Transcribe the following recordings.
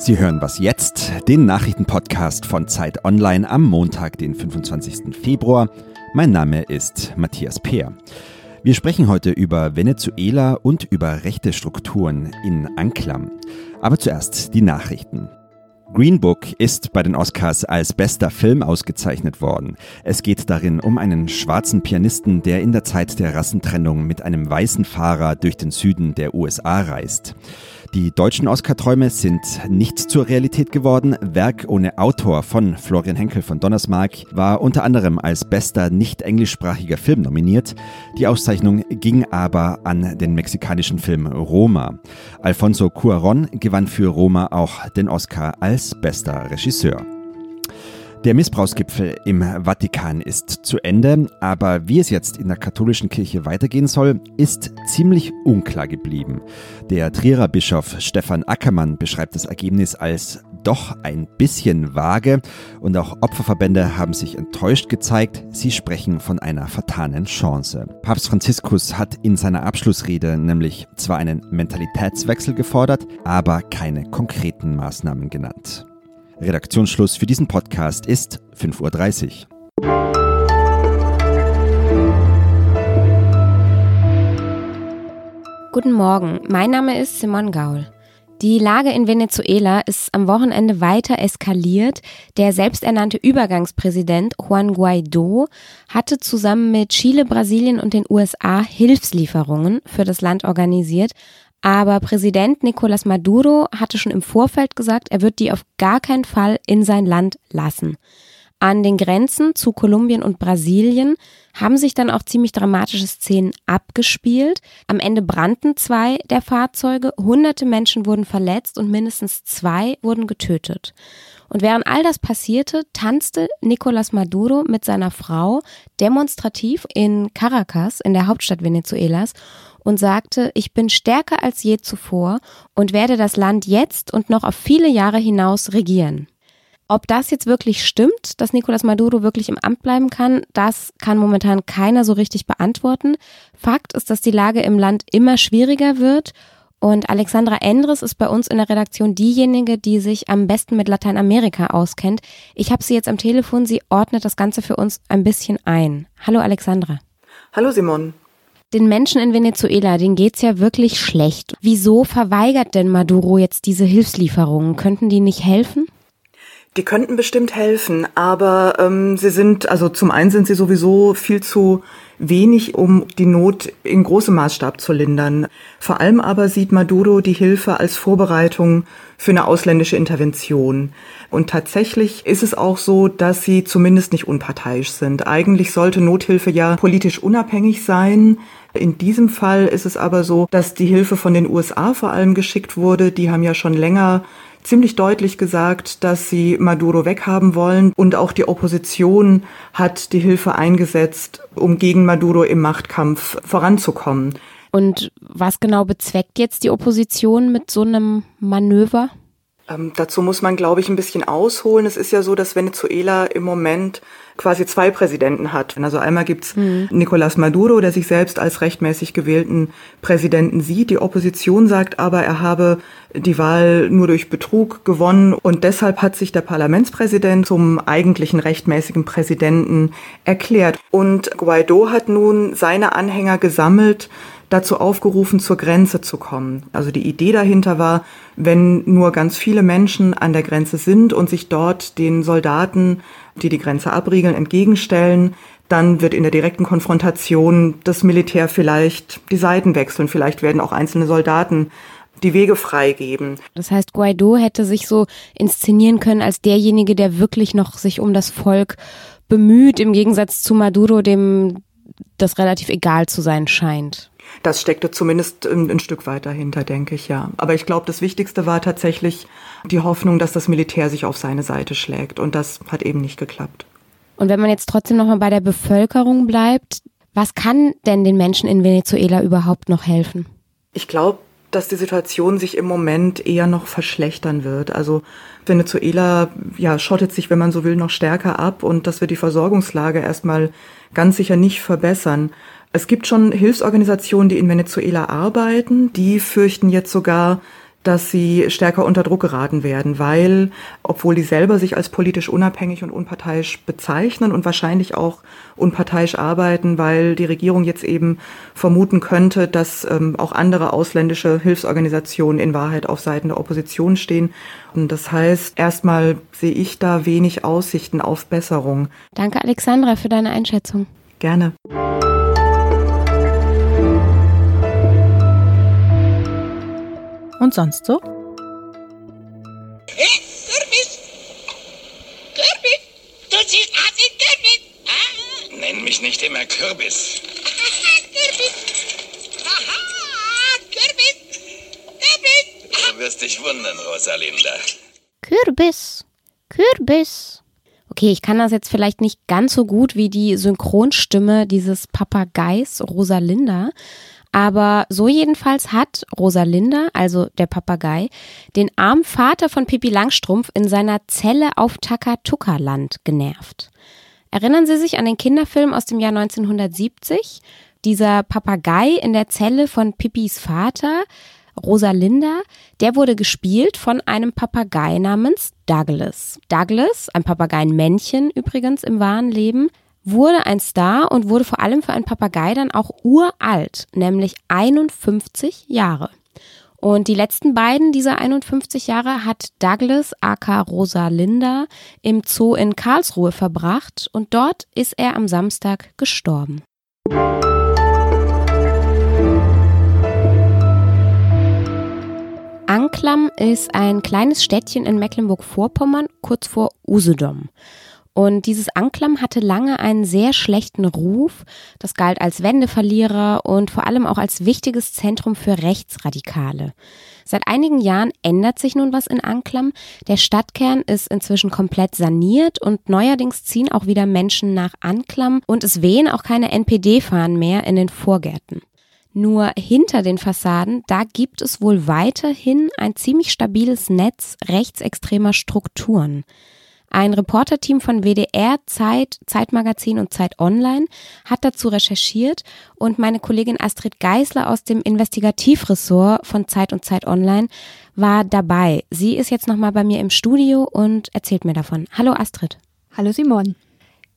Sie hören was jetzt, den Nachrichtenpodcast von Zeit Online am Montag, den 25. Februar. Mein Name ist Matthias Peer. Wir sprechen heute über Venezuela und über rechte Strukturen in Anklam. Aber zuerst die Nachrichten. Green Book ist bei den Oscars als bester Film ausgezeichnet worden. Es geht darin um einen schwarzen Pianisten, der in der Zeit der Rassentrennung mit einem weißen Fahrer durch den Süden der USA reist. Die deutschen Oscar-Träume sind nicht zur Realität geworden. Werk ohne Autor von Florian Henkel von Donnersmarck war unter anderem als bester nicht englischsprachiger Film nominiert. Die Auszeichnung ging aber an den mexikanischen Film Roma. Alfonso Cuaron gewann für Roma auch den Oscar als bester Regisseur. Der Missbrauchsgipfel im Vatikan ist zu Ende, aber wie es jetzt in der katholischen Kirche weitergehen soll, ist ziemlich unklar geblieben. Der Trierer Bischof Stefan Ackermann beschreibt das Ergebnis als doch ein bisschen vage und auch Opferverbände haben sich enttäuscht gezeigt. Sie sprechen von einer vertanen Chance. Papst Franziskus hat in seiner Abschlussrede nämlich zwar einen Mentalitätswechsel gefordert, aber keine konkreten Maßnahmen genannt. Redaktionsschluss für diesen Podcast ist 5.30 Uhr. Guten Morgen, mein Name ist Simon Gaul. Die Lage in Venezuela ist am Wochenende weiter eskaliert. Der selbsternannte Übergangspräsident Juan Guaido hatte zusammen mit Chile, Brasilien und den USA Hilfslieferungen für das Land organisiert, aber Präsident Nicolás Maduro hatte schon im Vorfeld gesagt, er wird die auf gar keinen Fall in sein Land lassen. An den Grenzen zu Kolumbien und Brasilien haben sich dann auch ziemlich dramatische Szenen abgespielt. Am Ende brannten zwei der Fahrzeuge, hunderte Menschen wurden verletzt und mindestens zwei wurden getötet. Und während all das passierte, tanzte Nicolás Maduro mit seiner Frau demonstrativ in Caracas, in der Hauptstadt Venezuelas, und sagte, ich bin stärker als je zuvor und werde das Land jetzt und noch auf viele Jahre hinaus regieren. Ob das jetzt wirklich stimmt, dass Nicolás Maduro wirklich im Amt bleiben kann, das kann momentan keiner so richtig beantworten. Fakt ist, dass die Lage im Land immer schwieriger wird und Alexandra Endres ist bei uns in der Redaktion diejenige, die sich am besten mit Lateinamerika auskennt. Ich habe sie jetzt am Telefon, sie ordnet das Ganze für uns ein bisschen ein. Hallo Alexandra. Hallo Simon. Den Menschen in Venezuela, denen geht's ja wirklich schlecht. Wieso verweigert denn Maduro jetzt diese Hilfslieferungen? Könnten die nicht helfen? Die könnten bestimmt helfen, aber ähm, sie sind, also zum einen sind sie sowieso viel zu wenig, um die Not in großem Maßstab zu lindern. Vor allem aber sieht Maduro die Hilfe als Vorbereitung für eine ausländische Intervention. Und tatsächlich ist es auch so, dass sie zumindest nicht unparteiisch sind. Eigentlich sollte Nothilfe ja politisch unabhängig sein. In diesem Fall ist es aber so, dass die Hilfe von den USA vor allem geschickt wurde. Die haben ja schon länger ziemlich deutlich gesagt, dass sie Maduro weghaben wollen. Und auch die Opposition hat die Hilfe eingesetzt, um gegen Maduro im Machtkampf voranzukommen. Und was genau bezweckt jetzt die Opposition mit so einem Manöver? Ähm, dazu muss man, glaube ich, ein bisschen ausholen. Es ist ja so, dass Venezuela im Moment quasi zwei Präsidenten hat. Also einmal gibt's mhm. Nicolás Maduro, der sich selbst als rechtmäßig gewählten Präsidenten sieht. Die Opposition sagt aber, er habe die Wahl nur durch Betrug gewonnen und deshalb hat sich der Parlamentspräsident zum eigentlichen rechtmäßigen Präsidenten erklärt. Und Guaido hat nun seine Anhänger gesammelt, dazu aufgerufen, zur Grenze zu kommen. Also die Idee dahinter war, wenn nur ganz viele Menschen an der Grenze sind und sich dort den Soldaten, die die Grenze abriegeln, entgegenstellen, dann wird in der direkten Konfrontation das Militär vielleicht die Seiten wechseln. Vielleicht werden auch einzelne Soldaten die Wege freigeben. Das heißt, Guaido hätte sich so inszenieren können als derjenige, der wirklich noch sich um das Volk bemüht, im Gegensatz zu Maduro, dem das relativ egal zu sein scheint. Das steckte zumindest ein, ein Stück weit dahinter, denke ich, ja. Aber ich glaube, das Wichtigste war tatsächlich die Hoffnung, dass das Militär sich auf seine Seite schlägt. Und das hat eben nicht geklappt. Und wenn man jetzt trotzdem nochmal bei der Bevölkerung bleibt, was kann denn den Menschen in Venezuela überhaupt noch helfen? Ich glaube, dass die Situation sich im Moment eher noch verschlechtern wird. Also Venezuela ja, schottet sich, wenn man so will, noch stärker ab und das wird die Versorgungslage erstmal ganz sicher nicht verbessern. Es gibt schon Hilfsorganisationen, die in Venezuela arbeiten. Die fürchten jetzt sogar, dass sie stärker unter Druck geraten werden, weil, obwohl die selber sich als politisch unabhängig und unparteiisch bezeichnen und wahrscheinlich auch unparteiisch arbeiten, weil die Regierung jetzt eben vermuten könnte, dass ähm, auch andere ausländische Hilfsorganisationen in Wahrheit auf Seiten der Opposition stehen. Und das heißt, erstmal sehe ich da wenig Aussichten auf Besserung. Danke, Alexandra, für deine Einschätzung. Gerne. Und sonst so? Hey, Kürbis! Kürbis! Du siehst aus wie Kürbis! Ah. Nenn mich nicht immer Kürbis. Kürbis! Aha! Kürbis! Kürbis! Du wirst dich wundern, Rosalinda. Kürbis. Kürbis. Okay, ich kann das jetzt vielleicht nicht ganz so gut wie die Synchronstimme dieses Papageis Rosalinda. Aber so jedenfalls hat Rosalinda, also der Papagei, den armen Vater von Pippi Langstrumpf in seiner Zelle auf Takatuka-Land genervt. Erinnern Sie sich an den Kinderfilm aus dem Jahr 1970? Dieser Papagei in der Zelle von Pippis Vater, Rosalinda, der wurde gespielt von einem Papagei namens Douglas. Douglas, ein Papageienmännchen übrigens im wahren Leben, wurde ein Star und wurde vor allem für einen Papagei dann auch uralt, nämlich 51 Jahre. Und die letzten beiden dieser 51 Jahre hat Douglas aka Rosalinda im Zoo in Karlsruhe verbracht und dort ist er am Samstag gestorben. Anklam ist ein kleines Städtchen in Mecklenburg-Vorpommern, kurz vor Usedom. Und dieses Anklam hatte lange einen sehr schlechten Ruf. Das galt als Wendeverlierer und vor allem auch als wichtiges Zentrum für Rechtsradikale. Seit einigen Jahren ändert sich nun was in Anklam. Der Stadtkern ist inzwischen komplett saniert und neuerdings ziehen auch wieder Menschen nach Anklam und es wehen auch keine NPD-Fahnen mehr in den Vorgärten. Nur hinter den Fassaden, da gibt es wohl weiterhin ein ziemlich stabiles Netz rechtsextremer Strukturen. Ein Reporterteam von WDR, Zeit, Zeitmagazin und Zeit Online hat dazu recherchiert und meine Kollegin Astrid Geisler aus dem Investigativressort von Zeit und Zeit Online war dabei. Sie ist jetzt nochmal bei mir im Studio und erzählt mir davon. Hallo Astrid. Hallo Simon.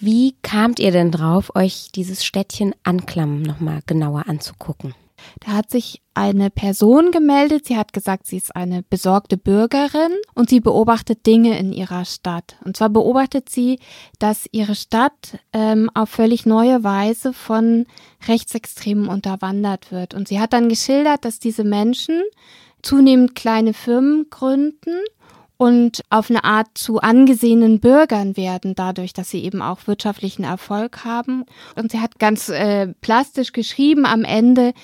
Wie kamt ihr denn drauf, euch dieses Städtchen Anklam nochmal genauer anzugucken? Da hat sich eine Person gemeldet. Sie hat gesagt, sie ist eine besorgte Bürgerin und sie beobachtet Dinge in ihrer Stadt. Und zwar beobachtet sie, dass ihre Stadt ähm, auf völlig neue Weise von Rechtsextremen unterwandert wird. Und sie hat dann geschildert, dass diese Menschen zunehmend kleine Firmen gründen und auf eine Art zu angesehenen Bürgern werden, dadurch, dass sie eben auch wirtschaftlichen Erfolg haben. Und sie hat ganz äh, plastisch geschrieben am Ende,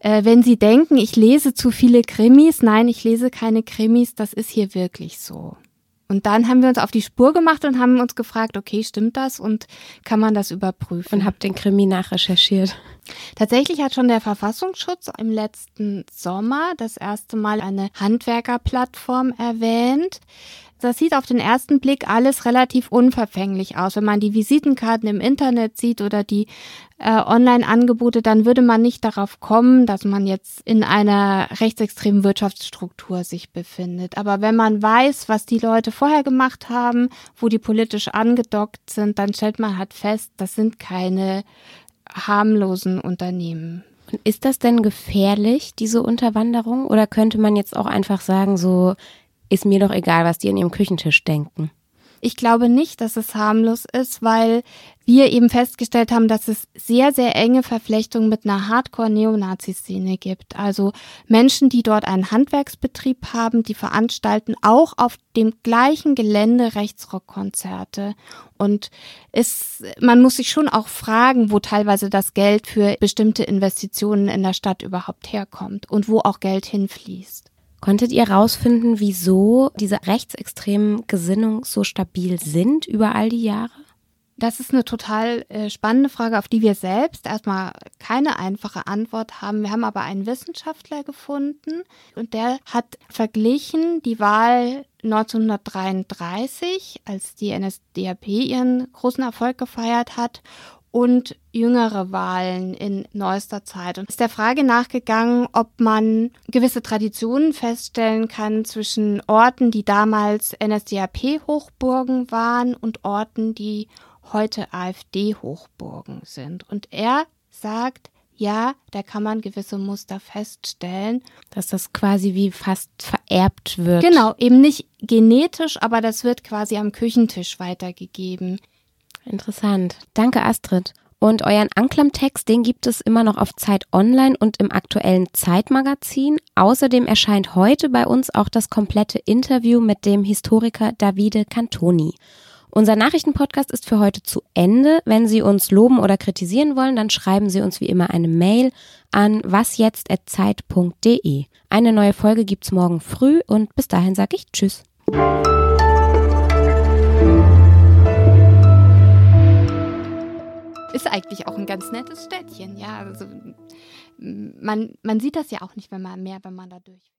äh, wenn Sie denken, ich lese zu viele Krimis, nein, ich lese keine Krimis, das ist hier wirklich so. Und dann haben wir uns auf die Spur gemacht und haben uns gefragt, okay, stimmt das und kann man das überprüfen? Und habt den Krimi nachrecherchiert. Tatsächlich hat schon der Verfassungsschutz im letzten Sommer das erste Mal eine Handwerkerplattform erwähnt. Das sieht auf den ersten Blick alles relativ unverfänglich aus. Wenn man die Visitenkarten im Internet sieht oder die äh, Online-Angebote, dann würde man nicht darauf kommen, dass man jetzt in einer rechtsextremen Wirtschaftsstruktur sich befindet. Aber wenn man weiß, was die Leute vorher gemacht haben, wo die politisch angedockt sind, dann stellt man halt fest, das sind keine harmlosen Unternehmen. Ist das denn gefährlich, diese Unterwanderung? Oder könnte man jetzt auch einfach sagen, so ist mir doch egal, was die an ihrem Küchentisch denken? Ich glaube nicht, dass es harmlos ist, weil wir eben festgestellt haben, dass es sehr, sehr enge Verflechtungen mit einer Hardcore-Neonazi-Szene gibt. Also Menschen, die dort einen Handwerksbetrieb haben, die veranstalten auch auf dem gleichen Gelände Rechtsrockkonzerte. Und es, man muss sich schon auch fragen, wo teilweise das Geld für bestimmte Investitionen in der Stadt überhaupt herkommt und wo auch Geld hinfließt. Konntet ihr herausfinden, wieso diese rechtsextremen Gesinnungen so stabil sind über all die Jahre? Das ist eine total äh, spannende Frage, auf die wir selbst erstmal keine einfache Antwort haben. Wir haben aber einen Wissenschaftler gefunden und der hat verglichen die Wahl 1933, als die NSDAP ihren großen Erfolg gefeiert hat, und jüngere Wahlen in neuester Zeit und ist der Frage nachgegangen, ob man gewisse Traditionen feststellen kann zwischen Orten, die damals NSDAP-Hochburgen waren und Orten, die heute AfD-Hochburgen sind. Und er sagt, ja, da kann man gewisse Muster feststellen. Dass das quasi wie fast vererbt wird. Genau, eben nicht genetisch, aber das wird quasi am Küchentisch weitergegeben. Interessant. Danke, Astrid. Und euren Anklam-Text, den gibt es immer noch auf Zeit Online und im aktuellen Zeitmagazin. Außerdem erscheint heute bei uns auch das komplette Interview mit dem Historiker Davide Cantoni. Unser Nachrichtenpodcast ist für heute zu Ende. Wenn Sie uns loben oder kritisieren wollen, dann schreiben Sie uns wie immer eine Mail an wasjetzt.zeit.de. Eine neue Folge gibt's morgen früh und bis dahin sage ich Tschüss. Ist eigentlich auch ein ganz nettes Städtchen, ja. Also man, man sieht das ja auch nicht, wenn man mehr, wenn man da durch.